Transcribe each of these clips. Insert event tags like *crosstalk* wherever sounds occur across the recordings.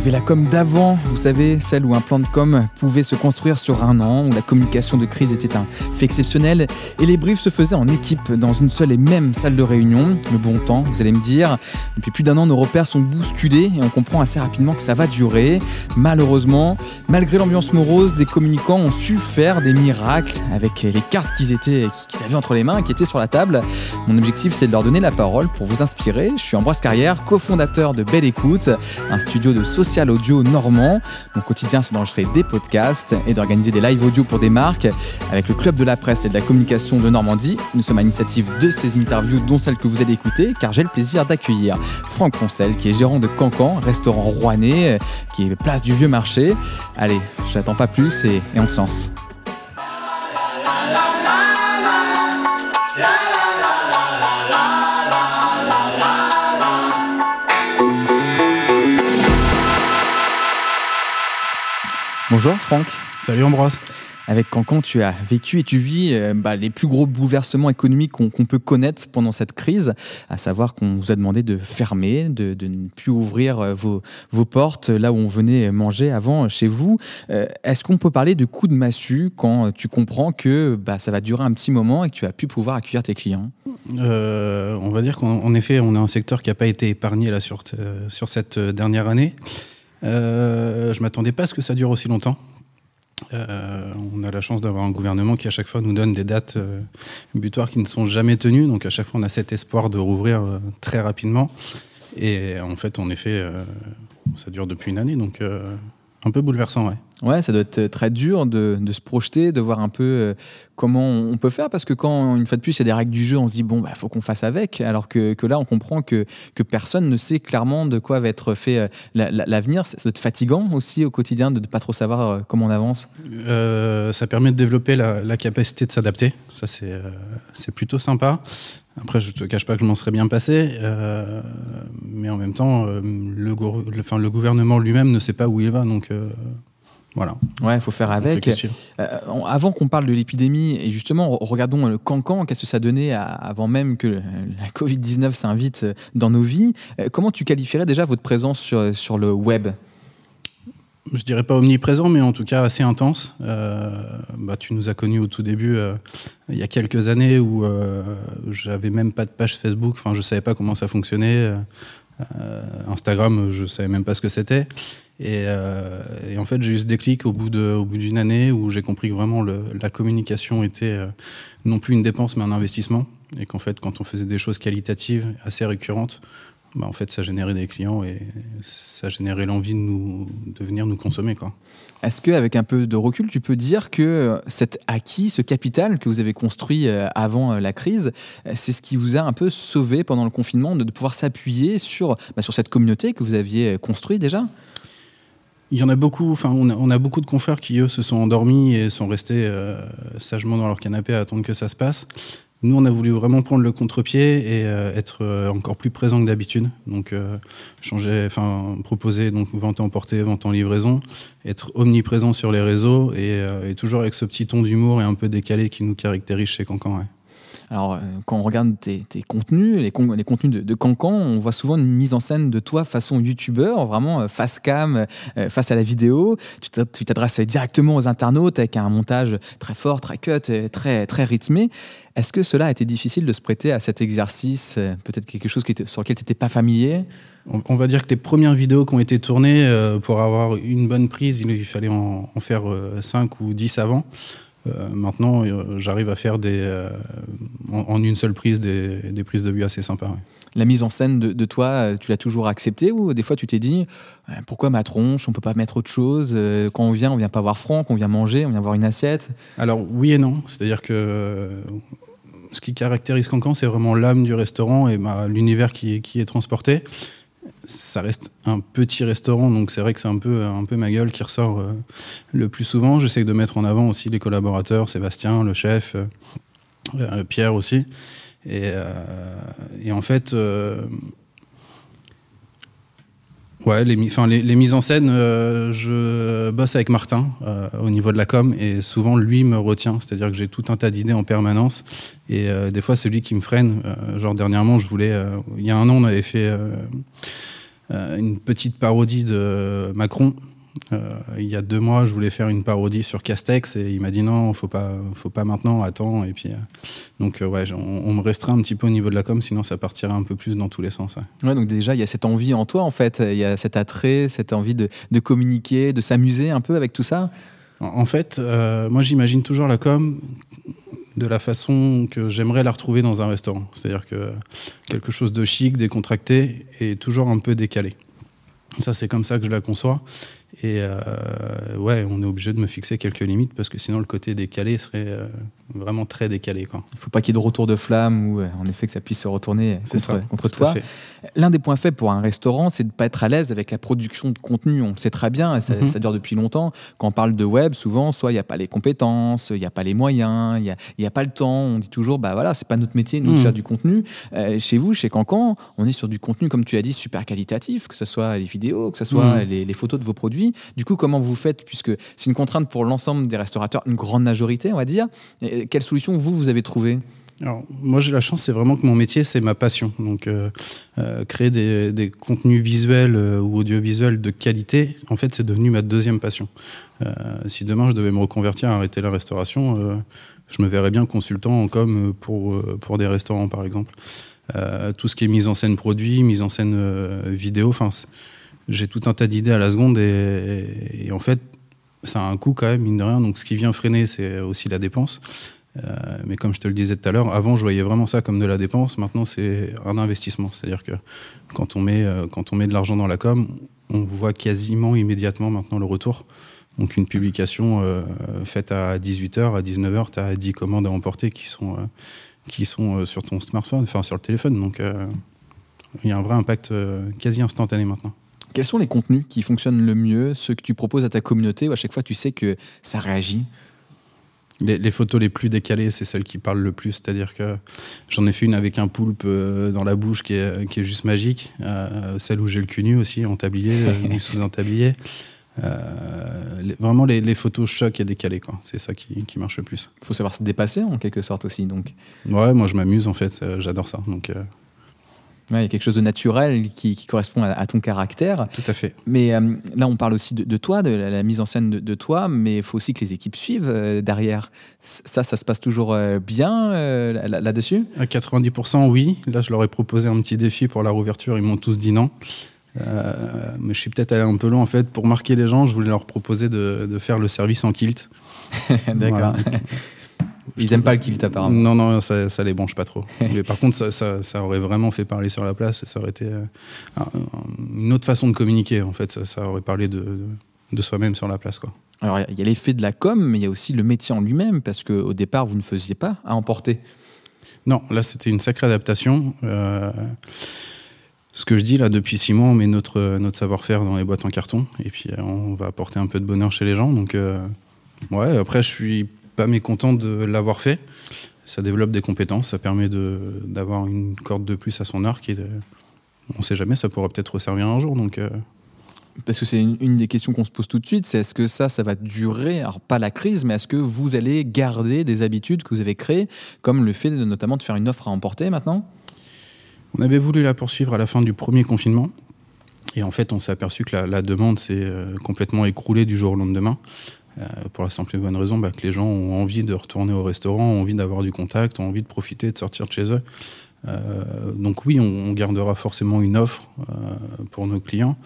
avait la com d'avant, vous savez, celle où un plan de com pouvait se construire sur un an, où la communication de crise était un fait exceptionnel, et les briefs se faisaient en équipe, dans une seule et même salle de réunion. Le bon temps, vous allez me dire. Depuis plus d'un an, nos repères sont bousculés, et on comprend assez rapidement que ça va durer. Malheureusement, malgré l'ambiance morose, des communicants ont su faire des miracles avec les cartes qu'ils étaient, qu'ils avaient entre les mains, qui étaient sur la table. Mon objectif, c'est de leur donner la parole pour vous inspirer. Je suis Ambroise Carrière, cofondateur de Belle Écoute, un studio de social audio normand. Mon quotidien, c'est d'enregistrer des podcasts et d'organiser des live audio pour des marques. Avec le Club de la presse et de la communication de Normandie, nous sommes à l'initiative de ces interviews, dont celle que vous allez écouter, car j'ai le plaisir d'accueillir Franck Poncel, qui est gérant de Cancan, restaurant rouennais, qui est place du Vieux Marché. Allez, je n'attends pas plus et, et on se lance. Bonjour Franck. Salut Ambroise. Avec Cancan, tu as vécu et tu vis euh, bah, les plus gros bouleversements économiques qu'on peut connaître pendant cette crise, à savoir qu'on vous a demandé de fermer, de, ne plus ouvrir euh, vos, portes là où on venait manger avant chez vous. Euh, est-ce qu'on peut parler de coup de massue quand tu comprends que bah, ça va durer un petit moment et que tu as pu pouvoir accueillir tes clients? On va dire qu'en effet, on a un secteur qui n'a pas été épargné là, sur, sur cette dernière année. Euh, je m'attendais pas à ce que ça dure aussi longtemps. Euh, on a la chance d'avoir un gouvernement qui à chaque fois nous donne des dates euh, butoirs qui ne sont jamais tenues. Donc à chaque fois on a cet espoir de rouvrir euh, très rapidement. Et en fait, en effet, ça dure depuis une année. Donc un peu bouleversant, ouais. Ouais, ça doit être très dur de, se projeter, de voir un peu euh, comment on peut faire, parce que quand, une fois de plus, il y a des règles du jeu, on se dit, bon, il bah, faut qu'on fasse avec, alors que, là, on comprend que, que personne ne sait clairement de quoi va être fait euh, l'avenir. Ça doit être fatigant aussi au quotidien de ne pas trop savoir euh, comment on avance. ça permet de développer la, capacité de s'adapter, ça c'est plutôt sympa. Après, je ne te cache pas que je m'en serais bien passé, mais en même temps, le, le, le gouvernement lui-même ne sait pas où il va, donc voilà. Ouais, il faut faire avec. Euh, avant qu'on parle de l'épidémie, et justement, regardons le cancan, qu'est-ce que ça donnait avant même que la Covid-19 s'invite dans nos vies. Euh, comment tu qualifierais déjà votre présence sur, sur le web? Je dirais pas omniprésent, mais en tout cas assez intense. Euh, bah, tu nous as connus au tout début, il y a quelques années, où j'avais même pas de page Facebook. Enfin, je savais pas comment ça fonctionnait. Instagram, je savais même pas ce que c'était. Euh, et, en fait, j'ai eu ce déclic au bout d'une année où j'ai compris que vraiment la communication était euh, non plus une dépense mais un investissement. Et qu'en fait, quand on faisait des choses qualitatives, assez récurrentes, bah, en fait, ça générait des clients et ça générait l'envie de, nous, de venir nous consommer. Est-ce qu'avec un peu de recul, tu peux dire que cet acquis, ce capital que vous avez construit euh, avant la crise, c'est ce qui vous a un peu sauvé pendant le confinement, de, pouvoir s'appuyer sur, bah, sur cette communauté que vous aviez construite déjà? Il y en a beaucoup, enfin, on a, beaucoup de confrères qui, eux, se sont endormis et sont restés euh, sagement dans leur canapé à attendre que ça se passe. Nous, on a voulu vraiment prendre le contre-pied et euh, être euh, encore plus présent que d'habitude. Donc, changer, enfin, proposer donc vente en portée, vente en livraison, être omniprésent sur les réseaux et, toujours avec ce petit ton d'humour et un peu décalé qui nous caractérise chez Cancan. Alors, euh, quand on regarde tes, contenus, les, contenus de, Cancan, on voit souvent une mise en scène de toi façon youtubeur, vraiment euh, face cam, euh, face à la vidéo. Tu t'adresses directement aux internautes avec un montage très fort, très cut, très, très rythmé. Est-ce que cela a été difficile de se prêter à cet exercice Peut-être quelque chose sur lequel tu n'étais pas familier? On, va dire que les premières vidéos qui ont été tournées, pour avoir une bonne prise, il fallait en, en faire 5 ou 10 avant. Euh, maintenant, euh, j'arrive à faire des, euh, en, une seule prise des, prises de vue assez sympas. La mise en scène de, toi, tu l'as toujours acceptée ou des fois tu t'es dit pourquoi ma tronche, on peut pas mettre autre chose Quand on vient, on vient pas voir Franck, on vient manger, on vient voir une assiette? Alors oui et non, c'est-à-dire que ce qui caractérise Cancan, c'est vraiment l'âme du restaurant et bah, l'univers qui, qui est transporté ça reste un petit restaurant, donc c'est vrai que c'est un peu, un peu ma gueule qui ressort euh, le plus souvent. J'essaie de mettre en avant aussi les collaborateurs, Sébastien, le chef, euh, euh, Pierre aussi. Et, en fait, Ouais, les, les, mises en scène, je bosse avec Martin au niveau de la com et souvent lui me retient, c'est-à-dire que j'ai tout un tas d'idées en permanence et des fois c'est lui qui me freine. genre dernièrement, je voulais, il y a un an, on avait fait une petite parodie de Macron. il y a deux mois, je voulais faire une parodie sur Castex et il m'a dit non, faut pas, faut pas maintenant, attends. Et puis, donc ouais, on, me restreint un petit peu au niveau de la com, sinon ça partirait un peu plus dans tous les sens. Ouais. donc déjà il y a cette envie en toi en fait, il y a cet attrait, cette envie de, de communiquer, de s'amuser un peu avec tout ça? En fait, moi j'imagine toujours la com de la façon que j'aimerais la retrouver dans un restaurant. C'est-à-dire que quelque chose de chic, décontracté et toujours un peu décalé. Ça, c'est comme ça que je la conçois. Et euh, ouais, on est obligé de me fixer quelques limites parce que sinon le côté décalé serait euh, vraiment très décalé. Quoi. Il ne faut pas qu'il y ait de retour de flamme ou euh, en effet que ça puisse se retourner contre, contre toi. L'un des points faibles pour un restaurant, c'est de ne pas être à l'aise avec la production de contenu. On le sait très bien, et ça, mhm. ça, dure depuis longtemps. Quand on parle de web, souvent, soit il n'y a pas les compétences, il n'y a pas les moyens, il n'y a, a, pas le temps. On dit toujours, bah voilà, c'est pas notre métier, nous, de mhm. faire du contenu. chez vous, chez Cancan, on est sur du contenu, comme tu as dit, super qualitatif, que ce soit les vidéos, que ce soit mhm. les, les photos de vos produits. Du coup, comment vous faites, puisque c'est une contrainte pour l'ensemble des restaurateurs, une grande majorité, on va dire. Quelle solution vous, vous avez trouvé alors, moi, j'ai la chance, c'est vraiment que mon métier, c'est ma passion. Donc, euh, euh, créer des, contenus visuels euh, ou audiovisuels de qualité, en fait, c'est devenu ma deuxième passion. si demain, je devais me reconvertir, arrêter la restauration, je me verrais bien consultant en com pour, pour des restaurants, par exemple. tout ce qui est mise en scène produit, mise en scène vidéo, j'ai tout un tas d'idées à la seconde et, en fait, ça a un coût quand même, mine de rien. Donc, ce qui vient freiner, c'est aussi la dépense. Euh, mais comme je te le disais tout à l'heure, avant, je voyais vraiment ça comme de la dépense. Maintenant, c'est un investissement. C'est-à-dire que quand on, met, euh, quand on met de l'argent dans la com, on voit quasiment immédiatement maintenant le retour. Donc, une publication euh, faite à 18h, à 19h, tu as 10 commandes à emporter qui sont, qui sont sur ton smartphone, enfin sur le téléphone. Donc, il y a un vrai impact quasi instantané maintenant. Quels sont les contenus qui fonctionnent le mieux, ceux que tu proposes à ta communauté, où à chaque fois tu sais que ça réagit les, photos les plus décalées, c'est celles qui parlent le plus. C'est-à-dire que j'en ai fait une avec un poulpe euh, dans la bouche qui est, qui est juste magique. Euh, celle où j'ai le cul nu aussi, en tablier, *laughs* ou sous un tablier. Euh, vraiment, les, photos choc et décalées, C'est ça qui, qui, marche le plus. Il faut savoir se dépasser en quelque sorte aussi. Donc. Ouais, moi je m'amuse en fait, j'adore ça. Donc, il y a quelque chose de naturel qui, correspond à, ton caractère. Tout à fait. Mais euh, là, on parle aussi de, toi, de la, mise en scène de, toi, mais il faut aussi que les équipes suivent euh, derrière. Ça, ça se passe toujours euh, bien là-dessus? À 90%, oui. Là, je leur ai proposé un petit défi pour la rouverture. Ils m'ont tous dit non. mais je suis peut-être allé un peu long en fait. Pour marquer les gens, je voulais leur proposer de, faire le service en kilt. *laughs* D'accord. Ils n'aiment pas le kilt apparemment. Non, non, ça, ça les branche pas trop. *laughs* Mais par contre, ça, ça, aurait vraiment fait parler sur la place. Ça aurait été euh, une autre façon de communiquer. En fait, ça, aurait parlé de, de, soi-même sur la place, quoi. Alors, il y a l'effet de la com, mais il y a aussi le métier en lui-même, parce qu'au départ, vous ne faisiez pas à emporter. Non, là, c'était une sacrée adaptation. Euh, ce que je dis là, depuis six mois, on met notre, notre savoir-faire dans les boîtes en carton, et puis euh, on va apporter un peu de bonheur chez les gens. Donc, ouais, après, je suis pas mécontent de l'avoir fait. Ça développe des compétences, ça permet d'avoir une corde de plus à son arc et on ne sait jamais, ça pourra peut-être servir un jour. Donc, euh. Parce que c'est une, des questions qu'on se pose tout de suite, c'est est-ce que ça, ça va durer? Alors pas la crise, mais est-ce que vous allez garder des habitudes que vous avez créées, comme le fait notamment de faire une offre à emporter maintenant? On avait voulu la poursuivre à la fin du premier confinement. Et en fait, on s'est aperçu que la, demande s'est euh, complètement écroulée du jour au lendemain. Euh, pour la simple et bonne raison bah, que les gens ont envie de retourner au restaurant, ont envie d'avoir du contact, ont envie de profiter, de sortir de chez eux. Euh, donc oui, on, gardera forcément une offre euh, pour nos clients,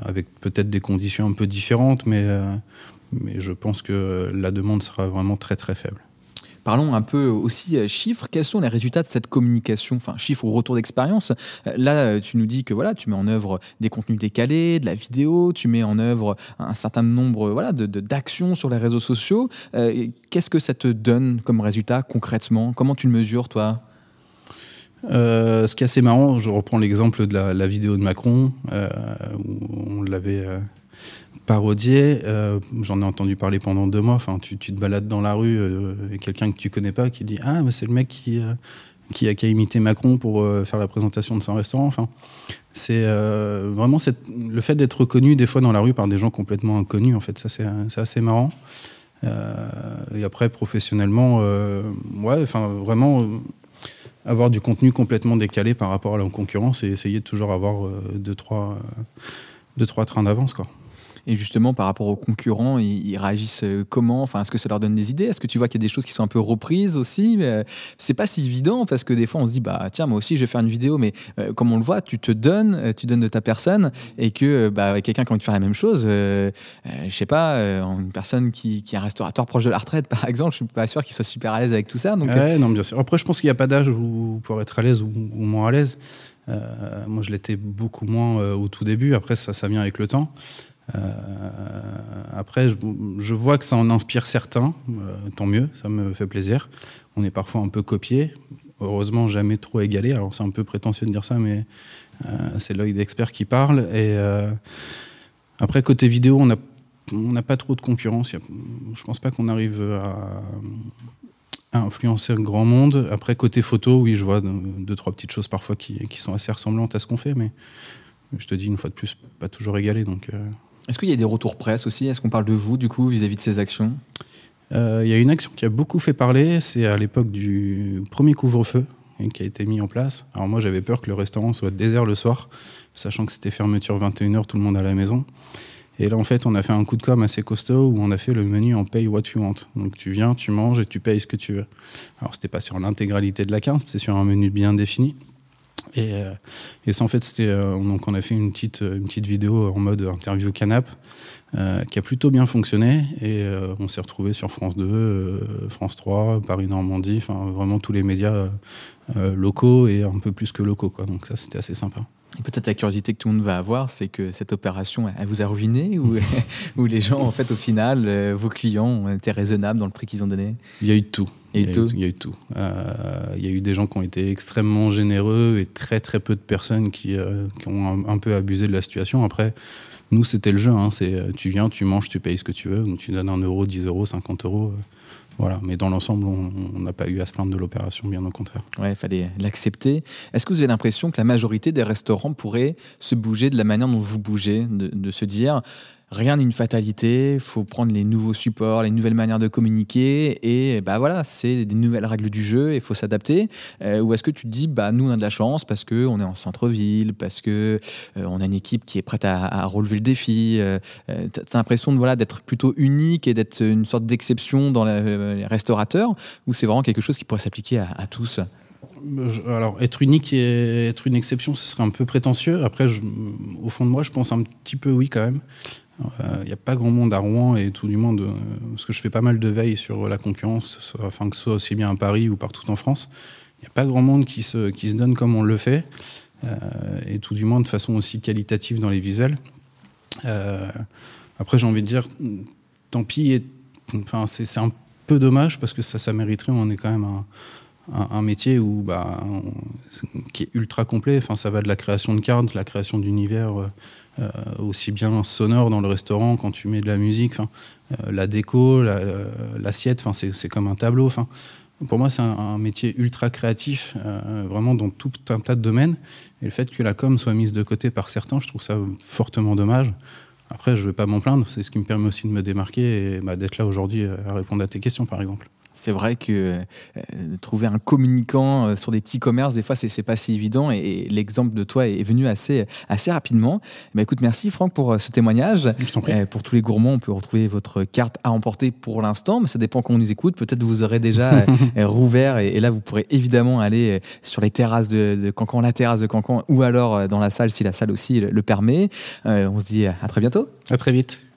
avec peut-être des conditions un peu différentes, mais, mais je pense que la demande sera vraiment très très faible. Parlons un peu aussi euh, chiffres. Quels sont les résultats de cette communication Enfin, chiffres ou retour d'expérience? Euh, là, euh, tu nous dis que voilà, tu mets en œuvre des contenus décalés, de la vidéo, tu mets en œuvre un certain nombre voilà, de, d'actions sur les réseaux sociaux. qu'est-ce que ça te donne comme résultat concrètement? Comment tu le mesures, toi? Ce qui est assez marrant, je reprends l'exemple de la, vidéo de Macron, où on l'avait parodier. Euh, j'en ai entendu parler pendant deux mois. Enfin, tu, te balades dans la rue euh, et quelqu'un que tu connais pas qui dit Ah, c'est le mec qui, euh, qui, a, imité Macron pour faire la présentation de son restaurant. Enfin, c'est vraiment le fait d'être reconnu des fois dans la rue par des gens complètement inconnus. En fait, ça, c'est assez marrant. et après, professionnellement, enfin, vraiment avoir du contenu complètement décalé par rapport à la concurrence et essayer de toujours avoir deux, trois, deux, trois trains d'avance. Quoi. Et justement, par rapport aux concurrents, ils, réagissent euh, comment? Enfin, est-ce que ça leur donne des idées? Est-ce que tu vois qu'il y a des choses qui sont un peu reprises aussi? Euh, C'est pas si évident parce que des fois, on se dit, bah tiens, moi aussi, je vais faire une vidéo, mais euh, comme on le voit, tu te donnes, tu donnes de ta personne, et que bah, quelqu'un qui a envie de faire la même chose, je sais pas, une personne qui, qui, est un restaurateur proche de la retraite, par exemple, je suis pas sûr qu'il soit super à l'aise avec tout ça. Non, bien sûr. Après, je pense qu'il n'y a pas d'âge pour être à l'aise ou, moins à l'aise. moi, je l'étais beaucoup moins au tout début. Après, ça vient avec le temps. Euh, après, je, vois que ça en inspire certains, euh, tant mieux, ça me fait plaisir. On est parfois un peu copié, heureusement jamais trop égalé. Alors c'est un peu prétentieux de dire ça, mais euh, c'est l'œil d'expert qui parle. Et après, côté vidéo, on n'a pas trop de concurrence. je pense pas qu'on arrive à, influencer un grand monde. Après, côté photo, oui, je vois deux, trois petites choses parfois qui, qui sont assez ressemblantes à ce qu'on fait, mais je te dis une fois de plus, pas toujours égalé. Donc, est-ce qu'il y a des retours presse aussi? Est-ce qu'on parle de vous, du coup, vis-à-vis de ces actions? Euh, Il y a une action qui a beaucoup fait parler, c'est à l'époque du premier couvre-feu qui a été mis en place. Alors moi, j'avais peur que le restaurant soit désert le soir, sachant que c'était fermeture 21h, tout le monde à la maison. Et là, en fait, on a fait un coup de com assez costaud où on a fait le menu en pay what you want. Donc tu viens, tu manges et tu payes ce que tu veux. Alors c'était pas sur l'intégralité de la carte, c'était sur un menu bien défini. Et, euh, et ça, en fait, c'était. Euh, donc, on a fait une petite, une petite vidéo en mode interview canap euh, qui a plutôt bien fonctionné. Et on s'est retrouvé sur France 2, France 3, Paris-Normandie, enfin, vraiment tous les médias locaux et un peu plus que locaux. Quoi. Donc, ça, c'était assez sympa. Et peut-être la curiosité que tout le monde va avoir, c'est que cette opération, elle vous a ruiné ou, *laughs* *laughs* ou les gens, en fait, au final, euh, vos clients ont été raisonnables dans le prix qu'ils ont donné? Il y a eu tout. Il y a eu, tout. Il y a eu tout. Euh, il y a eu des gens qui ont été extrêmement généreux et très très peu de personnes qui, euh, qui ont un, peu abusé de la situation. Après, nous, c'était le jeu. Hein. C'est tu viens, tu manges, tu payes ce que tu veux. Donc, tu donnes un euro, 10 euros, 50 euros. Voilà. Mais dans l'ensemble, on n'a pas eu à se plaindre de l'opération, bien au contraire. Ouais, il fallait l'accepter. Est-ce que vous avez l'impression que la majorité des restaurants pourraient se bouger de la manière dont vous bougez, de se dire rien n'est une fatalité, il faut prendre les nouveaux supports, les nouvelles manières de communiquer, et bah voilà, c'est des nouvelles règles du jeu, il faut s'adapter. Euh, ou est-ce que tu te dis, bah nous on a de la chance parce qu'on est en centre-ville, parce que euh, a une équipe qui est prête à, relever le défi. Euh, tu as l'impression voilà d'être plutôt unique et d'être une sorte d'exception dans les restaurateurs, ou c'est vraiment quelque chose qui pourrait s'appliquer à, tous? Alors, être unique et être une exception, ce serait un peu prétentieux. Après, au fond de moi, je pense un petit peu oui quand même. Il euh, n'y a pas grand monde à Rouen et tout du monde, euh, parce que je fais pas mal de veille sur la concurrence, afin que ce soit aussi bien à Paris ou partout en France. Il n'y a pas grand monde qui se, qui se donne comme on le fait, euh, et tout du moins de façon aussi qualitative dans les visuels. après, j'ai envie de dire, tant pis, enfin, c'est un peu dommage parce que ça, ça mériterait, on est quand même un, un, métier où, bah, qui est ultra complet. Enfin, ça va de la création de cartes, la création d'univers euh, euh, aussi bien sonore dans le restaurant quand tu mets de la musique, euh, la déco, l'assiette. enfin, c'est comme un tableau. Enfin, pour moi, c'est un, métier ultra créatif, vraiment dans tout un tas de domaines. Et le fait que la com soit mise de côté par certains, je trouve ça fortement dommage. Après, je ne vais pas m'en plaindre, c'est ce qui me permet aussi de me démarquer et bah, d'être là aujourd'hui à répondre à tes questions, par exemple. C'est vrai que euh, trouver un communicant euh, sur des petits commerces, des fois, c'est pas si évident. Et, l'exemple de toi est venu assez, assez rapidement. Mais écoute, merci Franck pour euh, ce témoignage. pour tous les gourmands, on peut retrouver votre carte à emporter pour l'instant, mais ça dépend quand on nous écoute. Peut-être vous aurez déjà *laughs* rouvert et, là, vous pourrez évidemment aller sur les terrasses de, de, Cancan, la terrasse de Cancan, ou alors dans la salle si la salle aussi le, permet. on se dit à très bientôt. À très vite.